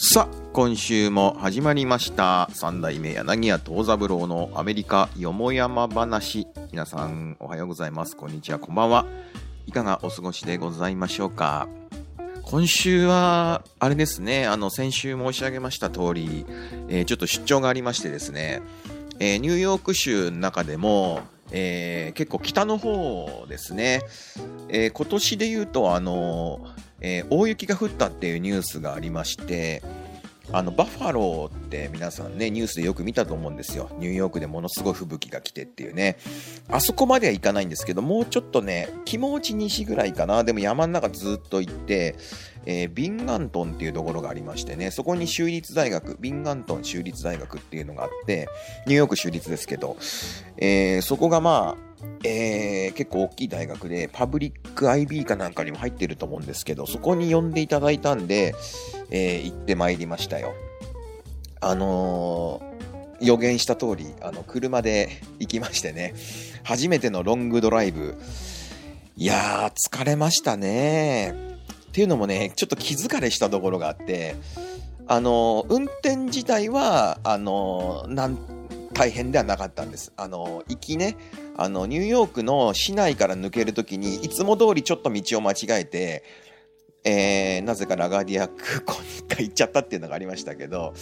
さあ、今週も始まりました。三代目柳家藤三郎のアメリカよもやま話。皆さん、おはようございます。こんにちは、こんばんは。いかがお過ごしでございましょうか。今週は、あれですね、あの、先週申し上げました通り、えーちょっと出張がありましてですね、えーニューヨーク州の中でも、えー結構北の方ですね、えー今年で言うと、あの、えー大雪が降ったっていうニュースがありまして、あのバッファローって皆さんね、ニュースでよく見たと思うんですよ。ニューヨークでものすごい吹雪が来てっていうね。あそこまではいかないんですけど、もうちょっとね、気持ち西ぐらいかな。でも山の中ずっと行って、えービンガントンっていうところがありましてね、そこに州立大学、ビンガントン州立大学っていうのがあって、ニューヨーク州立ですけど、えーそこがまあ、えー結構大きい大学で、パブリック IB かなんかにも入ってると思うんですけど、そこに呼んでいただいたんで、えー行ってまいりましたよ。あのー予言した通り、あの、車で行きましてね、初めてのロングドライブ。いやー、疲れましたね。っていうのもね、ちょっと気疲れしたところがあって、あのー運転自体は、あのーなん、大変ではなかったんです。あの行きね、あの、ニューヨークの市内から抜けるときに、いつも通りちょっと道を間違えて、えーなぜかラガーディア空港に一回行っちゃったっていうのがありましたけど、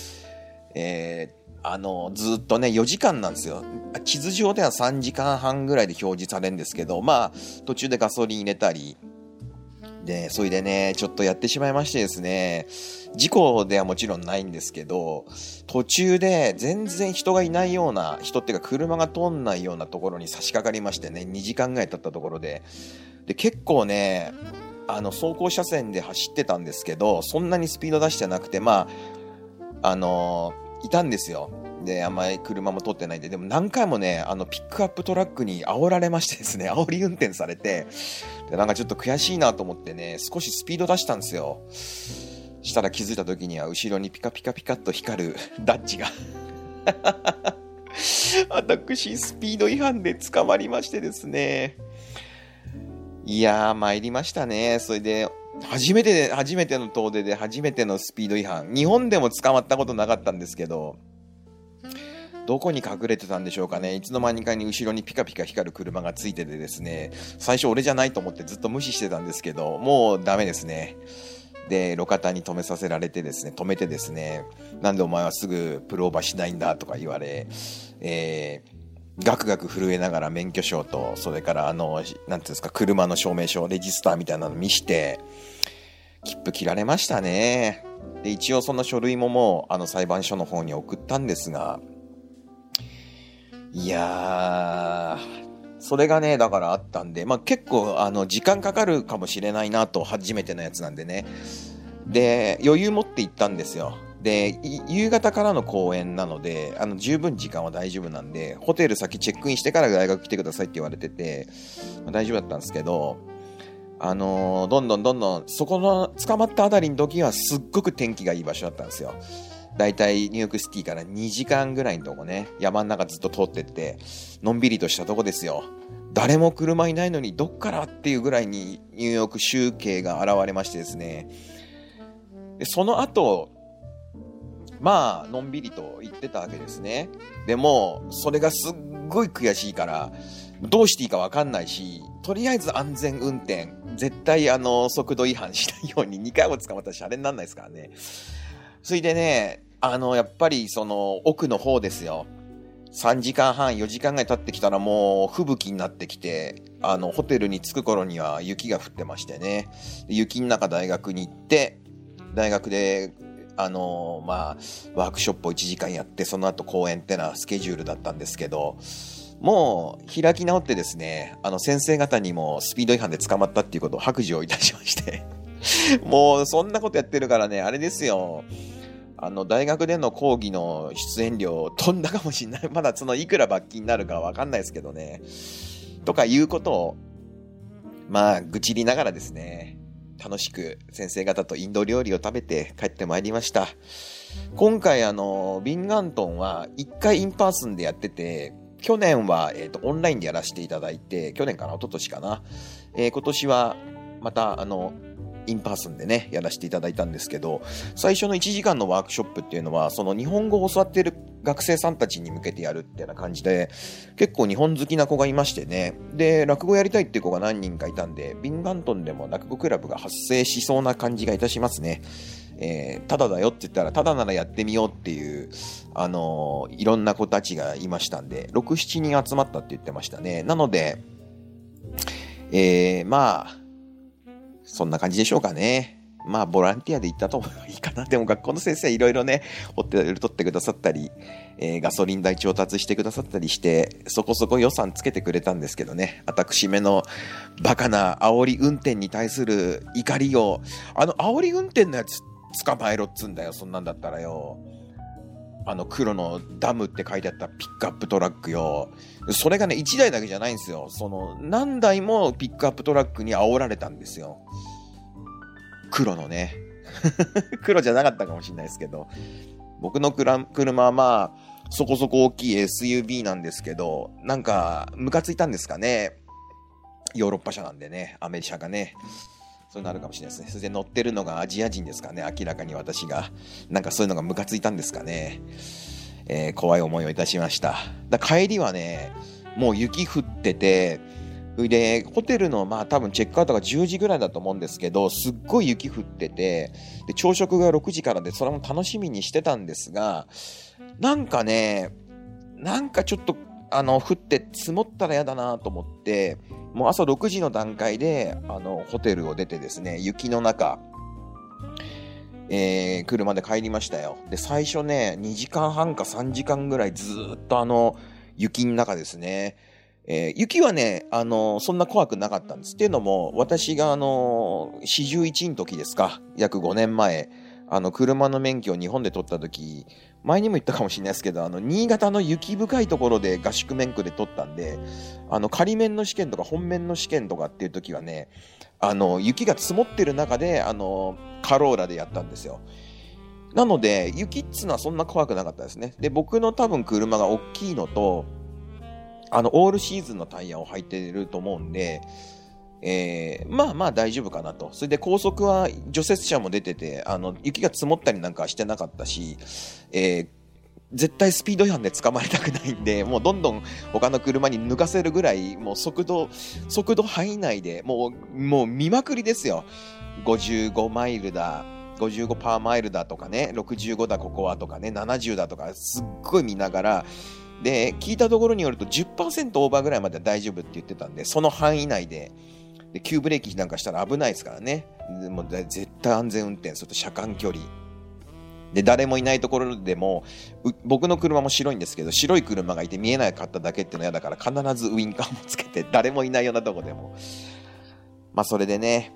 えーあの、ずっとね、4時間なんですよ。地図上では3時間半ぐらいで表示されるんですけど、まあ、途中でガソリン入れたり、で、それでね、ちょっとやってしまいましてですね、事故ではもちろんないんですけど、途中で全然人がいないような、人っていうか車が通んないようなところに差し掛かりましてね、2時間ぐらい経ったところで、で、結構ね、あの、走行車線で走ってたんですけど、そんなにスピード出してなくて、まあ、あのいたんですよ。で、あんまり車も通ってないんで、でも何回もね、あの、ピックアップトラックに煽られましてですね、煽り運転されて、で、なんかちょっと悔しいなと思ってね、少しスピード出したんですよ。したら気づいた時には、後ろにピカピカピカっと光るダッチが。私、スピード違反で捕まりましてですね。いやー、参りましたね。それで、初めてで、初めての遠出で初めてのスピード違反。日本でも捕まったことなかったんですけど、どこに隠れてたんでしょうかね。いつの間にかに後ろにピカピカ光る車がついててですね、最初俺じゃないと思ってずっと無視してたんですけど、もうダメですね。で、路肩に止めさせられてですね、止めてですね、なんでお前はすぐプローバーしないんだとか言われ、えー、ガクガク震えながら免許証と、それからあの、なんていうんですか、車の証明書、レジスターみたいなの見して、切符切られましたね。で、一応その書類ももう、あの裁判所の方に送ったんですが、いやー、それがね、だからあったんで、まあ結構、あの、時間かかるかもしれないなと、初めてのやつなんでね。で、余裕持って行ったんですよ。で、夕方からの公演なので、あの、十分時間は大丈夫なんで、ホテル先チェックインしてから大学来てくださいって言われてて、まあ大丈夫だったんですけど、あのーどんどんどんどん、そこの捕まったあたりの時はすっごく天気がいい場所だったんですよ。だいたいニューヨークシティから2時間ぐらいのとこね、山の中ずっと通ってって、のんびりとしたとこですよ。誰も車いないのにどっからっていうぐらいにニューヨーク集計が現れましてですね。で、その後、まあ、のんびりと言ってたわけですね。でも、それがすっごい悔しいから、どうしていいかわかんないし、とりあえず安全運転、絶対あの、速度違反しないように2回も捕まったらシャレになんないですからね。それでね、あの、やっぱりその、奥の方ですよ。3時間半、4時間ぐらい経ってきたらもう吹雪になってきて、あの、ホテルに着く頃には雪が降ってましてね。雪の中大学に行って、大学で、あのまあ、ワークショップを1時間やって、その後公演ってのはスケジュールだったんですけど、もう開き直ってですね、あの先生方にもスピード違反で捕まったっていうことを白状いたしまして、もうそんなことやってるからね、あれですよ。あの、大学での講義の出演料飛んだかもしんない。まだそのいくら罰金になるかわかんないですけどね。とかいうことを、まあ、愚痴りながらですね、楽しく先生方とインド料理を食べて帰ってまいりました。今回あの、ビンガムトンは一回 in person でやってて、去年は、えっ、と、オンラインでやらせていただいて、去年かな、一昨年かな。えー今年は、また、あの、 in person でね、やらせていただいたんですけど、最初の1時間のワークショップっていうのは、その日本語を教わっている学生さんたちに向けてやるっていうような感じで、結構日本好きな子がいましてね、で、落語やりたいっていう子が何人かいたんで、ビンガムトンでも落語クラブが発生しそうな感じがいたしますね。えー、ただだよって言ったら、ただならやってみようっていう、あのー、いろんな子たちがいましたんで、6、7人集まったって言ってましたね。なので、えー、まあ、そんな感じでしょうかね。まあ、ボランティアで行ったと思えばいいかな。でも、学校の先生いろいろね、ホテル取ってくださったり、えー、ガソリン代調達してくださったりして、そこそこ予算つけてくれたんですけどね。私めのバカな煽り運転に対する怒りを、あの煽り運転のやつ捕まえろっつんだよ、そんなんだったらよ。あの黒のダムって書いてあったピックアップトラックよ。それがね、1台だけじゃないんですよ。その、何台もピックアップトラックに煽られたんですよ。黒のね。黒じゃなかったかもしれないですけど。僕の車はまあ、そこそこ大きい SUV なんですけど、なんか、ムカついたんですかね。ヨーロッパ車なんでね、アメリカがね。そういうのあるかもしれないですね。それで乗ってるのがアジア人ですかね。明らかに私が。なんかそういうのがムカついたんですかね。えー、怖い思いをいたしました。だ帰りはね、もう雪降ってて、で、ホテルの、まあ多分チェックアウトが10時ぐらいだと思うんですけど、すっごい雪降ってて、で、朝食が6時からで、それも楽しみにしてたんですが、なんかね、なんかちょっと、あの、降って積もったら嫌だなと思って、もう朝6時の段階で、あの、ホテルを出てですね、雪の中、えー、車で帰りましたよ。で、最初ね、2時間半か3時間ぐらいずっとあの、雪の中ですね。えー、雪はね、あの、そんな怖くなかったんです。っていうのも、私があのー、41の時ですか、約5年前、あの、車の免許を日本で取った時、前にも言ったかもしれないですけど、あの、新潟の雪深いところで合宿免許で取ったんで、あの、仮免の試験とか本免の試験とかっていう時はね、あの、雪が積もってる中で、あの、カローラでやったんですよ。なので、雪っつうのはそんな怖くなかったですね。で、僕の多分車が大きいのと、あの、オールシーズンのタイヤを履いてると思うんで、えー、まあまあ大丈夫かなと。それで高速は除雪車も出てて、あの、雪が積もったりなんかしてなかったし、えー、絶対スピード違反で捕まりたくないんで、もうどんどん他の車に抜かせるぐらい、もう速度、速度範囲内で、もう、もう見まくりですよ。55マイルだ、55パーマイルだとかね、65だここはとかね、70だとか、すっごい見ながら、で、聞いたところによると10%オーバーぐらいまでは大丈夫って言ってたんで、その範囲内で、で急ブレーキなんかしたら危ないですからね。でも絶対安全運転、それと車間距離。で、誰もいないところでも、僕の車も白いんですけど、白い車がいて見えなかっただけっていうのは嫌だから、必ずウインカーもつけて、誰もいないようなとこでも。まあ、それでね、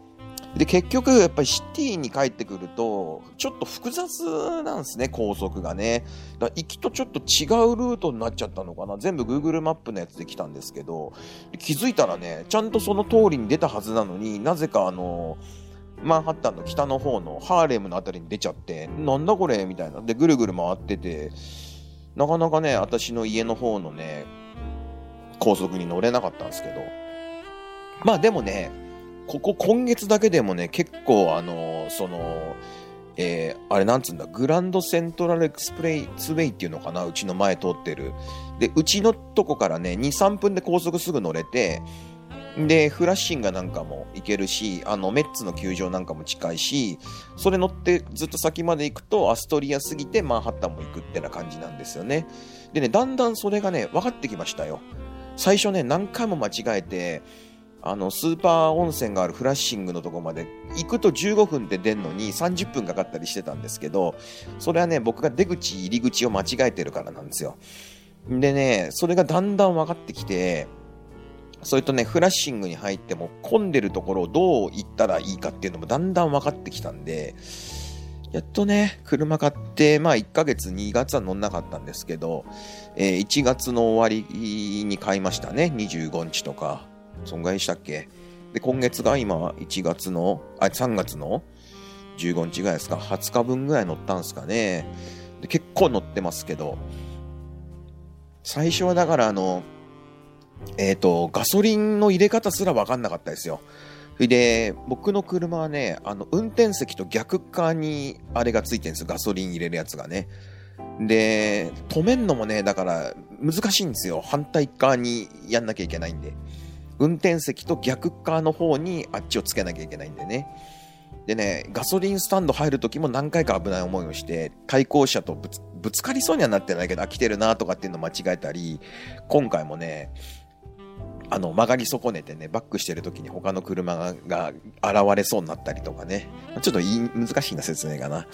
で、結局、やっぱりシティに帰ってくると、ちょっと複雑なんですね、高速がね。だ行きとちょっと違うルートになっちゃったのかな。全部 Google マップのやつで来たんですけど、気づいたらね、ちゃんとその通りに出たはずなのになぜかあの、マンハッタンの北の方のハーレムのあたりに出ちゃって、なんだこれみたいな。で、ぐるぐる回ってて、なかなかね、私の家の方のね、高速に乗れなかったんですけど。まあでもね、ここ今月だけでもね、結構あのー、その、えー、あれなんつうんだ、グランドセントラルエクスプレイスウェイっていうのかな、うちの前通ってる。で、うちのとこからね、2、3分で高速すぐ乗れて、で、フラッシンガなんかも行けるし、あの、メッツの球場なんかも近いし、それ乗ってずっと先まで行くと、アストリア過ぎてマンハッタンも行くってな感じなんですよね。でね、だんだんそれがね、分かってきましたよ。最初ね、何回も間違えて、あの、スーパー温泉があるフラッシングのとこまで行くと15分で出んのに30分かかったりしてたんですけど、それはね、僕が出口、入り口を間違えてるからなんですよ。でね、それがだんだん分かってきて、それとね、フラッシングに入っても混んでるところをどう行ったらいいかっていうのもだんだん分かってきたんで、やっとね、車買って、まあ1ヶ月、2月は乗んなかったんですけど、えー、1月の終わりに買いましたね。25日とか。そんぐらいしたっけ？で、今月が今1月の、あ、3月の15日ぐらいですか ?20 日分ぐらい乗ったんですかね。で結構乗ってますけど、最初はだからあの、えっ、ー、と、ガソリンの入れ方すらわかんなかったですよ。で、僕の車はね、あの、運転席と逆側にあれがついてるんですよ。ガソリン入れるやつがね。で、止めんのもね、だから難しいんですよ。反対側にやんなきゃいけないんで。運転席と逆側の方にあっちをつけなきゃいけないんでね。でね、ガソリンスタンド入るときも何回か危ない思いをして、対向車とぶつかりそうにはなってないけど、あ、来てるなとかっていうのを間違えたり、今回もね、あの、曲がり損ねてね、バックしてる時に他の車が現れそうになったりとかね。ちょっと難しいな説明かな。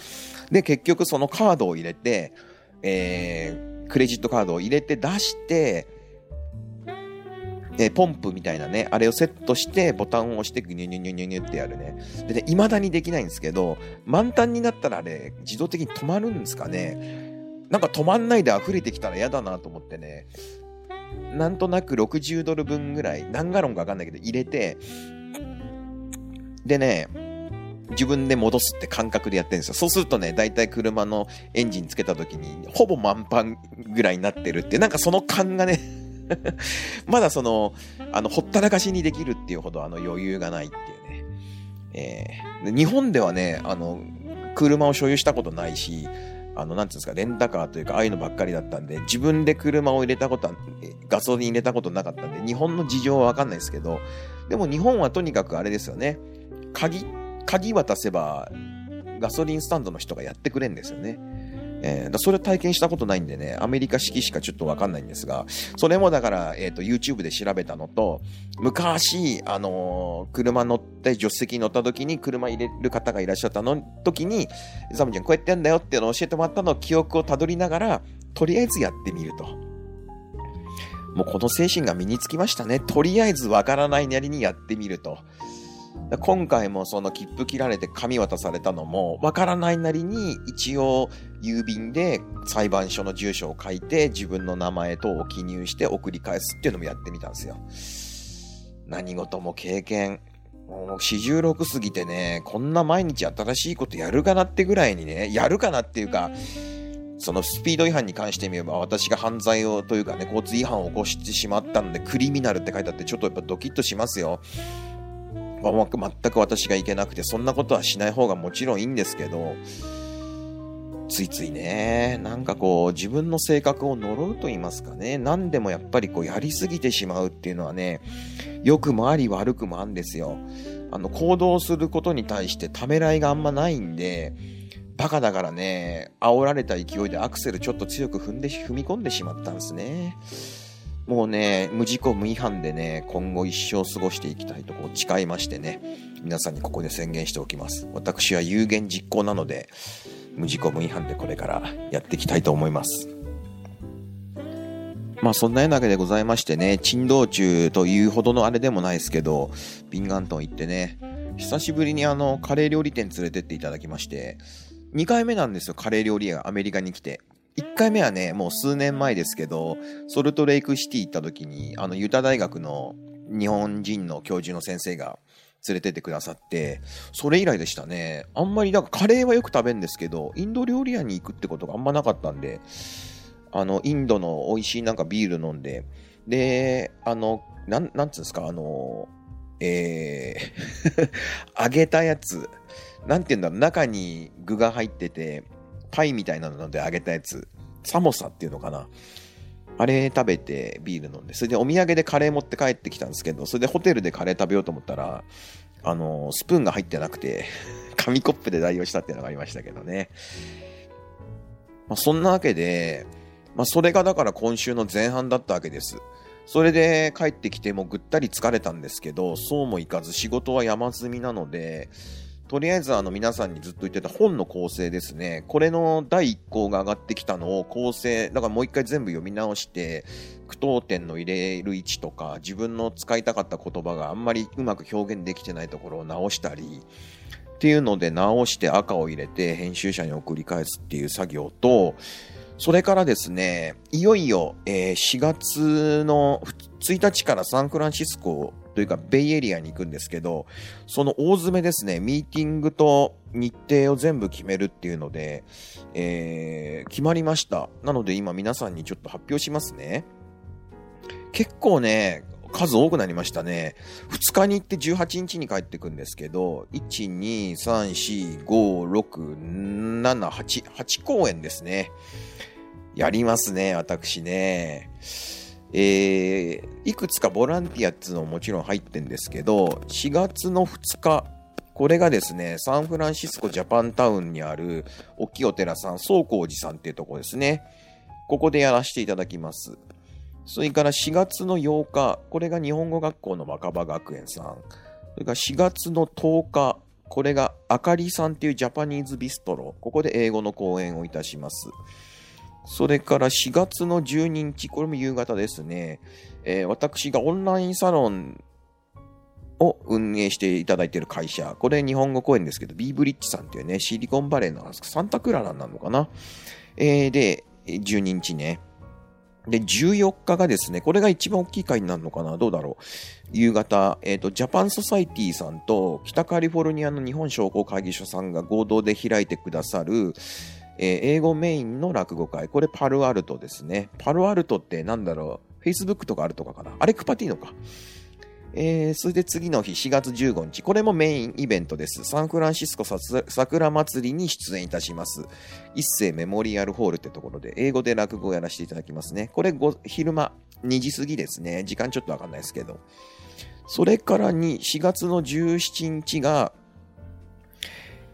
で、結局そのカードを入れて、えー、クレジットカードを入れて出して、えポンプみたいなね、あれをセットしてボタンを押してグニュニュニュニュニュってやるね。でね、未だにできないんですけど、満タンになったらあれ、自動的に止まるんですかね。なんか止まんないで溢れてきたら嫌だなと思ってね、なんとなく60ドル分ぐらい、何ガロンかわかんないけど入れて、でね、自分で戻すって感覚でやってるんですよ。そうするとね、だいたい車のエンジンつけた時に、ほぼ満帆ぐらいになってるって、なんかその感がね まだその、あの、ほったらかしにできるっていうほどあの余裕がないっていうね。えー、日本ではね、あの、車を所有したことないし、あの、なんていうんですか、レンタカーというか、ああいうのばっかりだったんで、自分で車を入れたことは、ガソリン入れたことなかったんで、日本の事情はわかんないですけど、でも日本はとにかくあれですよね。鍵、鍵渡せば、ガソリンスタンドの人がやってくれんですよね。えー、だそれ体験したことないんでね、アメリカ式しかちょっとわかんないんですが、それもだから、えっ、ー、と、YouTube で調べたのと、昔、あのー、車乗って、助手席に乗った時に車入れる方がいらっしゃったの時に、ザムちゃんこうやってやんだよっていうのを教えてもらったのを記憶をたどりながら、とりあえずやってみると。もうこの精神が身につきましたね。とりあえずわからないなりにやってみると。今回もその切符切られて紙渡されたのも、わからないなりに一応郵便で裁判所の住所を書いて自分の名前等を記入して送り返すっていうのもやってみたんですよ。何事も経験。もう四十六過ぎてね、こんな毎日新しいことやるかなってぐらいにね、やるかなっていうか、そのスピード違反に関してみれば、私が犯罪をというかね、交通違反を起こしてしまったので、クリミナルって書いてあって、ちょっとやっぱドキッとしますよ。全く私がいけなくて、そんなことはしない方がもちろんいいんですけど、ついついね、なんかこう、自分の性格を呪うと言いますかね、何でもやっぱりこう、やりすぎてしまうっていうのはね、良くもあり悪くもあるんですよ。あの、行動することに対してためらいがあんまないんで、バカだからね、煽られた勢いでアクセルちょっと強く踏んで、踏み込んでしまったんですね。もうね、無事故無違反でね、今後一生過ごしていきたいとこう誓いましてね、皆さんにここで宣言しておきます。私は有言実行なので、無事故無違反でこれからやっていきたいと思います。まあそんなようなわけでございましてね、珍道中というほどのあれでもないですけど、ビンガントン行ってね、久しぶりにあの、カレー料理店連れてっていただきまして、2回目なんですよ、カレー料理屋がアメリカに来て。1回目はね、もう数年前ですけど、ソルトレイクシティ行った時に、あの、ユタ大学の日本人の教授の先生が連れてってくださって、それ以来でしたね。あんまり、なんかカレーはよく食べるんですけど、インド料理屋に行くってことがあんまなかったんで、あの、インドの美味しいなんかビール飲んで、で、あの、なん、なんつうんですか、あの、えー 揚げたやつ、なんて言うんだろう、中に具が入ってて、パイみたいなので揚げたやつ、サモサっていうのかな。あれ食べてビール飲んで、それでお土産でカレー持って帰ってきたんですけど、それでホテルでカレー食べようと思ったら、あの、スプーンが入ってなくて、紙コップで代用したっていうのがありましたけどね。まあ、そんなわけで、まあ、それがだから今週の前半だったわけです。それで帰ってきてもぐったり疲れたんですけど、そうもいかず仕事は山積みなので、とりあえずあの皆さんにずっと言ってた本の構成ですね。これの第1項が上がってきたのを構成、だからもう一回全部読み直して、句読点の入れる位置とか、自分の使いたかった言葉があんまりうまく表現できてないところを直したり、っていうので直して赤を入れて編集者に送り返すっていう作業と、それからですね、いよいよ、え、4月の1日からサンフランシスコというか、ベイエリアに行くんですけど、その大詰めですね、ミーティングと日程を全部決めるっていうので、えー、決まりました。なので今皆さんにちょっと発表しますね。結構ね、数多くなりましたね。2日に行って18日に帰ってくんですけど、1、2、3、4、5、6、7、8、8公演ですね。やりますね、私ね。えー、いくつかボランティアっていうのももちろん入ってんですけど、4月の2日、これがですね、サンフランシスコジャパンタウンにある、大きいお寺さん、宗光寺さんっていうとこですね。ここでやらせていただきます。それから4月の8日、これが日本語学校の若葉学園さん。それから4月の10日、これがあかりさんっていうジャパニーズビストロ。ここで英語の講演をいたします。それから4月の12日、これも夕方ですね。えー、私がオンラインサロンを運営していただいている会社。これ日本語講演ですけど、ビーブリッジさんっていうね、シリコンバレーのサンタクララなのかな？えー、で、12日ね。で、14日がですね、これが一番大きい会になるのかな？どうだろう？夕方、えっ、ー、と、ジャパンソサイティさんと北カリフォルニアの日本商工会議所さんが合同で開いてくださる、えー、英語メインの落語会。これパルアルトですね。パルアルトってなんだろう ?Facebook とかあるとかかな？アレクパティーノか。えー、それで次の日、4月15日、これもメインイベントです。サンフランシスコ桜祭りに出演いたします。一世メモリアルホールってところで、英語で落語をやらせていただきますね。これ昼間、2時過ぎですね。時間ちょっとわかんないですけど。それからに、4月の17日が、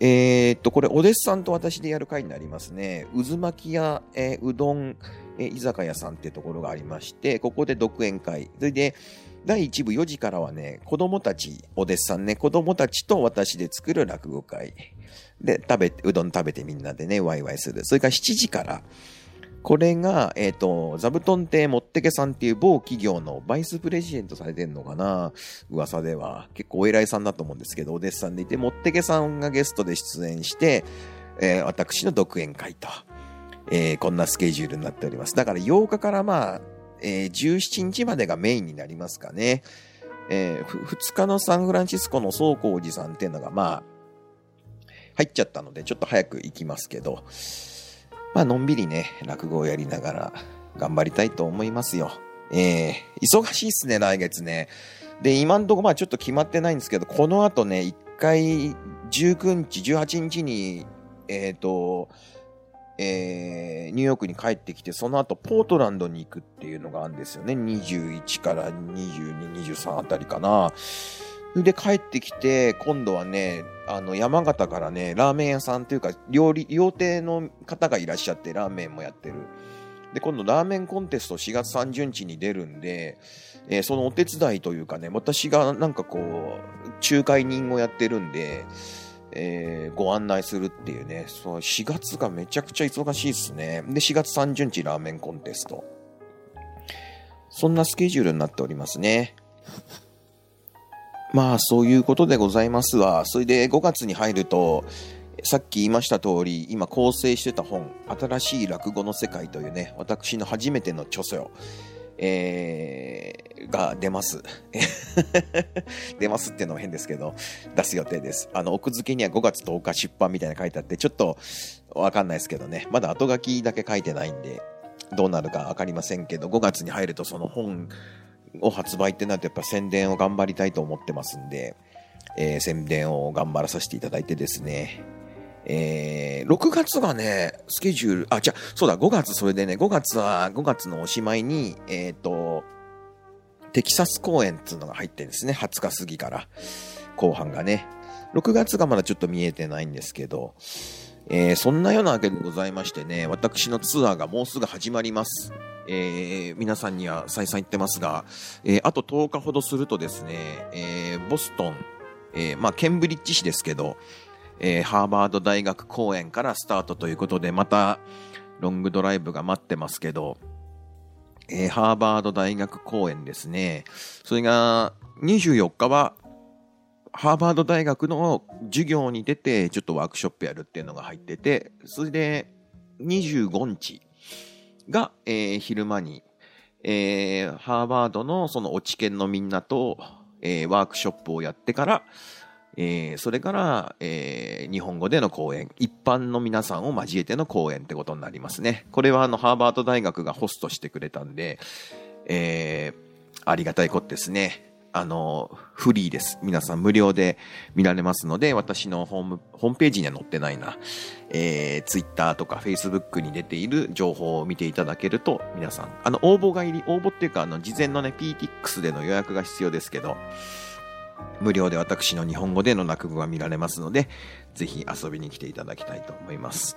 えー、っと、これ、お弟子さんと私でやる会になりますね。渦巻き屋、えー、うどん、えー、居酒屋さんってところがありまして、ここで独演会。それで、第1部4時からはね、子供たち、お弟子さんね、子供たちと私で作る落語会。で、食べ、うどん食べてみんなでね、ワイワイする。それから7時から、これが、えっ、ー、と、座布団亭もってけさんっていう某企業のバイスプレジデントされてんのかな？噂では。結構お偉いさんだと思うんですけど、お弟子さんでいて、もってけさんがゲストで出演して、えー、私の独演会と、えー、こんなスケジュールになっております。だから8日からまあ、えー、17日までがメインになりますかね。えー、2日のサンフランシスコの宗光寺さんっていうのが、まあ、入っちゃったので、ちょっと早く行きますけど、まあ、のんびりね、落語をやりながら頑張りたいと思いますよ。えー、忙しいっすね、来月ね。で、今んとこまあちょっと決まってないんですけど、この後ね、1回19日、18日に、えっ、ー、と、えー、ニューヨークに帰ってきて、その後ポートランドに行くっていうのがあるんですよね。21から22、23あたりかな。で、帰ってきて、今度はね、あの、山形からね、ラーメン屋さんというか、料理、料亭の方がいらっしゃって、ラーメンもやってる。で、今度ラーメンコンテスト4月30日に出るんで、えー、そのお手伝いというかね、私がなんかこう、仲介人をやってるんで、えー、ご案内するっていうね、そう、4月がめちゃくちゃ忙しいですね。で、4月30日ラーメンコンテスト。そんなスケジュールになっておりますね。まあ、そういうことでございますわ。それで5月に入ると、さっき言いました通り、今構成してた本、新しい落語の世界というね、私の初めての著書、えー、が出ます。出ますってのは変ですけど、出す予定です。あの、奥付けには5月10日出版みたいな書いてあって、ちょっとわかんないですけどね、まだ後書きだけ書いてないんで、どうなるかわかりませんけど、5月に入るとその本を発売ってなるとやっぱ宣伝を頑張りたいと思ってますんで、えー、宣伝を頑張らさせていただいてですね、えー、6月がね、スケジュール、あ、じゃそうだ、5月、それでね、5月は、5月のおしまいに、えっ、ー、と、テキサス公演っていうのが入ってるんですね。20日過ぎから、後半がね。6月がまだちょっと見えてないんですけど、えー、そんなようなわけでございましてね、私のツアーがもうすぐ始まります。えー、皆さんには再三言ってますが、えー、あと10日ほどするとですね、えー、ボストン、え、まあ、ケンブリッジ市ですけど、え、ハーバード大学公演からスタートということで、またロングドライブが待ってますけど、え、ハーバード大学公演ですね。それが24日はハーバード大学の授業に出てちょっとワークショップやるっていうのが入ってて、それで25日が、えー、昼間に、えー、ハーバードのその落ち研のみんなと、えー、ワークショップをやってから、えー、それから、えー、日本語での講演、一般の皆さんを交えての講演ってことになりますね。これはあの、ハーバード大学がホストしてくれたんで、えー、ありがたいことですね。あの、フリーです。皆さん無料で見られますので、私のホーム、ホームページには載ってないな、えー、ツイッターとかフェイスブックに出ている情報を見ていただけると、皆さん、あの、応募がいり、応募っていうか、あの、事前のね、PTX での予約が必要ですけど、無料で私の日本語での落語が見られますので、ぜひ遊びに来ていただきたいと思います。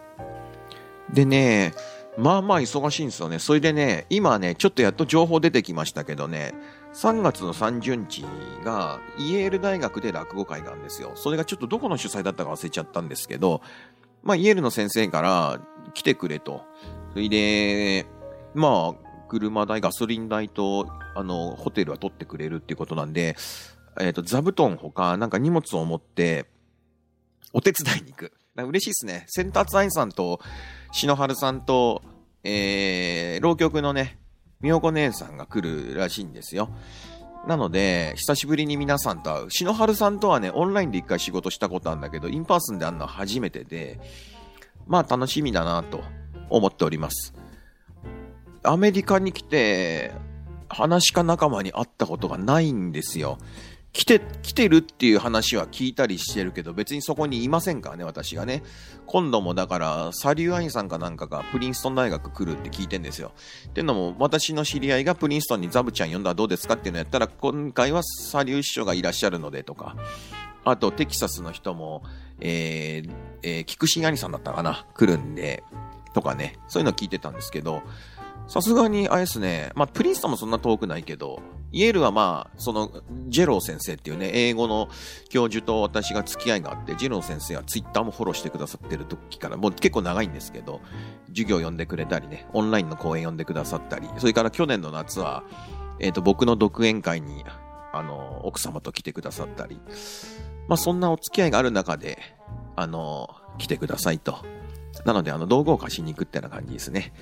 でね、まあまあ忙しいんですよね。それでね、今ね、ちょっとやっと情報出てきましたけどね、3月の30日がイエール大学で落語会があるんですよ。それがちょっとどこの主催だったか忘れちゃったんですけど、まあイエールの先生から来てくれと。それで、まあ、車代、ガソリン代と、あの、ホテルは取ってくれるっていうことなんで、えっ、ー、と、座布団ほか、なんか荷物を持って、お手伝いに行く。嬉しいですね。センターツアインさんと、篠原さんと、えー、浪曲のね、みよこ姉さんが来るらしいんですよ。なので、久しぶりに皆さんと会う。篠原さんとはね、オンラインで一回仕事したことあるんだけど、 in person で会うのは初めてで、まあ楽しみだなと思っております。アメリカに来て、噺家仲間に会ったことがないんですよ。来て、来てるっていう話は聞いたりしてるけど、別にそこにいませんからね、私がね。今度もだから、サリューアインさんかなんかがプリンストン大学来るって聞いてんですよ。っていうのも、私の知り合いがプリンストンにザブちゃん呼んだらどうですかっていうのやったら、今回はサリュー師匠がいらっしゃるのでとか、あと、テキサスの人も、えー、えー、菊池兄さんだったかな来るんで、とかね、そういうの聞いてたんですけど、さすがに、あれですね、まあ、プリンストンもそんな遠くないけど、イエールはまあ、その、ジェロー先生っていうね、英語の教授と私が付き合いがあって、ジェロー先生はツイッターもフォローしてくださってる時から、もう結構長いんですけど、授業呼んでくれたりね、オンラインの講演呼んでくださったり、それから去年の夏は、えっ、ー、と、僕の独演会に、あの、奥様と来てくださったり、まあ、そんなお付き合いがある中で、あの、来てくださいと。なので、あの、道具を貸しに行くってな感じですね。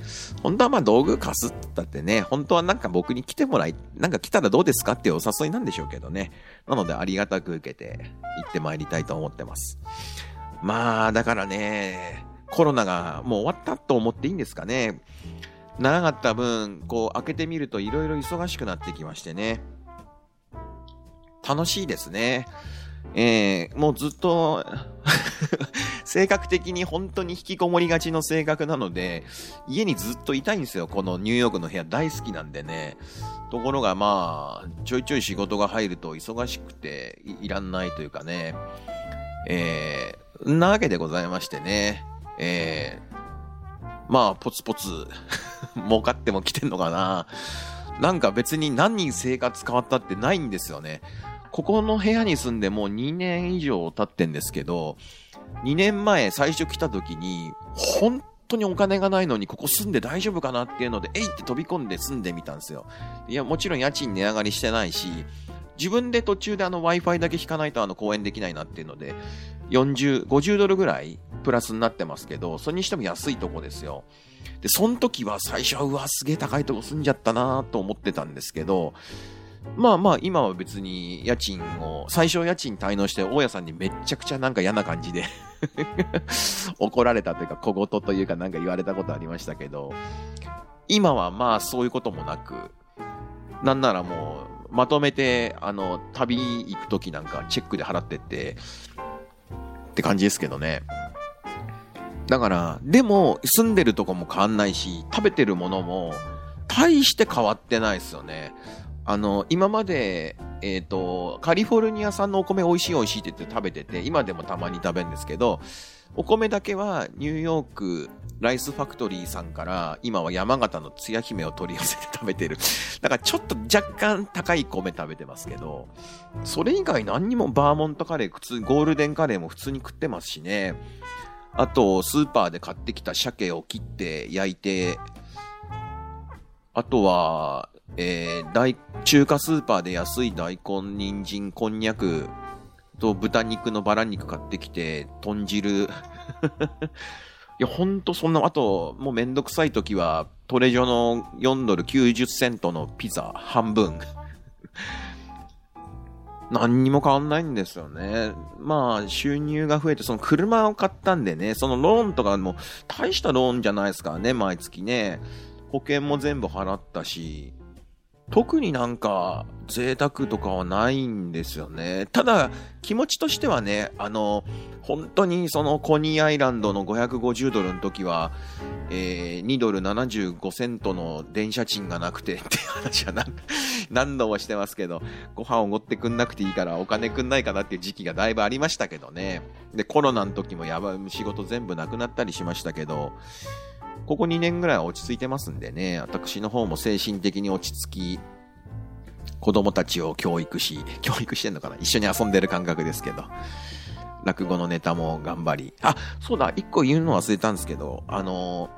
本当はまあ道具貸すったってね、本当はなんか僕に来てもらい、なんか来たらどうですかっていうお誘いなんでしょうけどね。なので、ありがたく受けて行ってまいりたいと思ってます。まあ、だからね、コロナがもう終わったと思っていいんですかね。長かった分、こう開けてみると色々忙しくなってきましてね。楽しいですね。えー、もうずっと 性格的に本当に引きこもりがちの性格なので、家にずっといたいんですよ。このニューヨークの部屋大好きなんでね。ところがまあ、ちょいちょい仕事が入ると忙しくていらんないというかね。えー、なわけでございましてね。えー、まあ、ポツポツ 儲かっても来てんのかな。なんか別に何人生活変わったってないんですよね。ここの部屋に住んでもう2年以上経ってんですけど、2年前最初来た時に、本当にお金がないのにここ住んで大丈夫かなっていうので、えいって飛び込んで住んでみたんですよ。いや、もちろん家賃値上がりしてないし、自分で途中であの Wi-Fi だけ引かないとあの公演できないなっていうので、40、50ドルぐらいプラスになってますけど、それにしても安いとこですよ。で、その時は最初はうわ、すげえ高いとこ住んじゃったなと思ってたんですけど、まあまあ、今は別に家賃を、最初家賃滞納して、大家さんにめっちゃくちゃなんか嫌な感じで 怒られたというか、小言というかなんか言われたことありましたけど、今はまあそういうこともなく、なんならもう、まとめて、あの、旅行くときなんかチェックで払ってって、って感じですけどね。だから、でも、住んでるとこも変わんないし、食べてるものも、大して変わってないですよね。あの、今まで、えっ、ー、と、カリフォルニア産のお米美味しい美味しいって言って食べてて、今でもたまに食べるんですけど、お米だけはニューヨークライスファクトリーさんから今は山形のつや姫を取り寄せて食べてる。だからちょっと若干高い米食べてますけど、それ以外何にもバーモントカレー、普通ゴールデンカレーも普通に食ってますしね。あと、スーパーで買ってきた鮭を切って焼いて、あとは、えー、大、中華スーパーで安い大根、人参、こんにゃくと豚肉のバラ肉買ってきて、豚汁。いや、ほんとそんな、あと、もうめんどくさい時は、トレジョの4ドル90セントのピザ半分。何にも変わんないんですよね。まあ、収入が増えて、その車を買ったんでね、そのローンとかも大したローンじゃないですからね、毎月ね。保険も全部払ったし、特になんか贅沢とかはないんですよね。ただ、気持ちとしてはね、あの、本当にそのコニーアイランドの550ドルの時は、えー、2ドル75セントの電車賃がなくてって話は何度もしてますけど、ご飯をおごってくんなくていいからお金くんないかなっていう時期がだいぶありましたけどね。で、コロナの時もやばい、仕事全部なくなったりしましたけど、ここ2年ぐらいは落ち着いてますんでね、私の方も精神的に落ち着き、子供たちを教育し、教育してんのかな。一緒に遊んでる感覚ですけど。落語のネタも頑張り。あ、そうだ、一個言うの忘れたんですけど、あの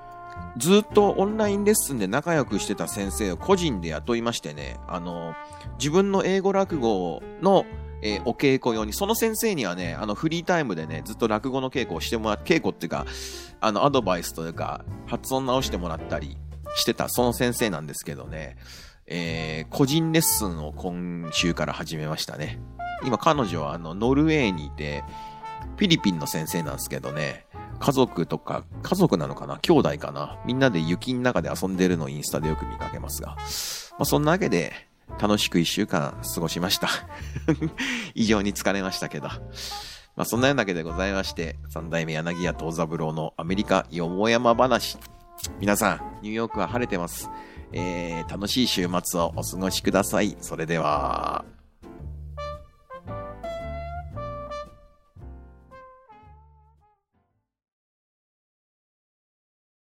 ー、ずっとオンラインレッスンで仲良くしてた先生を個人で雇いましてね、あの、自分の英語落語の、えー、お稽古用に、その先生にはね、あの、フリータイムでね、ずっと落語の稽古をしてもら、稽古っていうか、あの、アドバイスというか、発音直してもらったりしてた、その先生なんですけどね、えー、個人レッスンを今週から始めましたね。今彼女はあの、ノルウェーにいて、フィリピンの先生なんですけどね、家族とか、家族なのかな？兄弟かな？みんなで雪の中で遊んでるのをインスタでよく見かけますが。まあ、そんなわけで、楽しく一週間過ごしました。以上に疲れましたけど。まあ、そんなようなわけでございまして、三代目柳家東三郎のアメリカよもやま話。皆さん、ニューヨークは晴れてます。えー、楽しい週末をお過ごしください。それでは。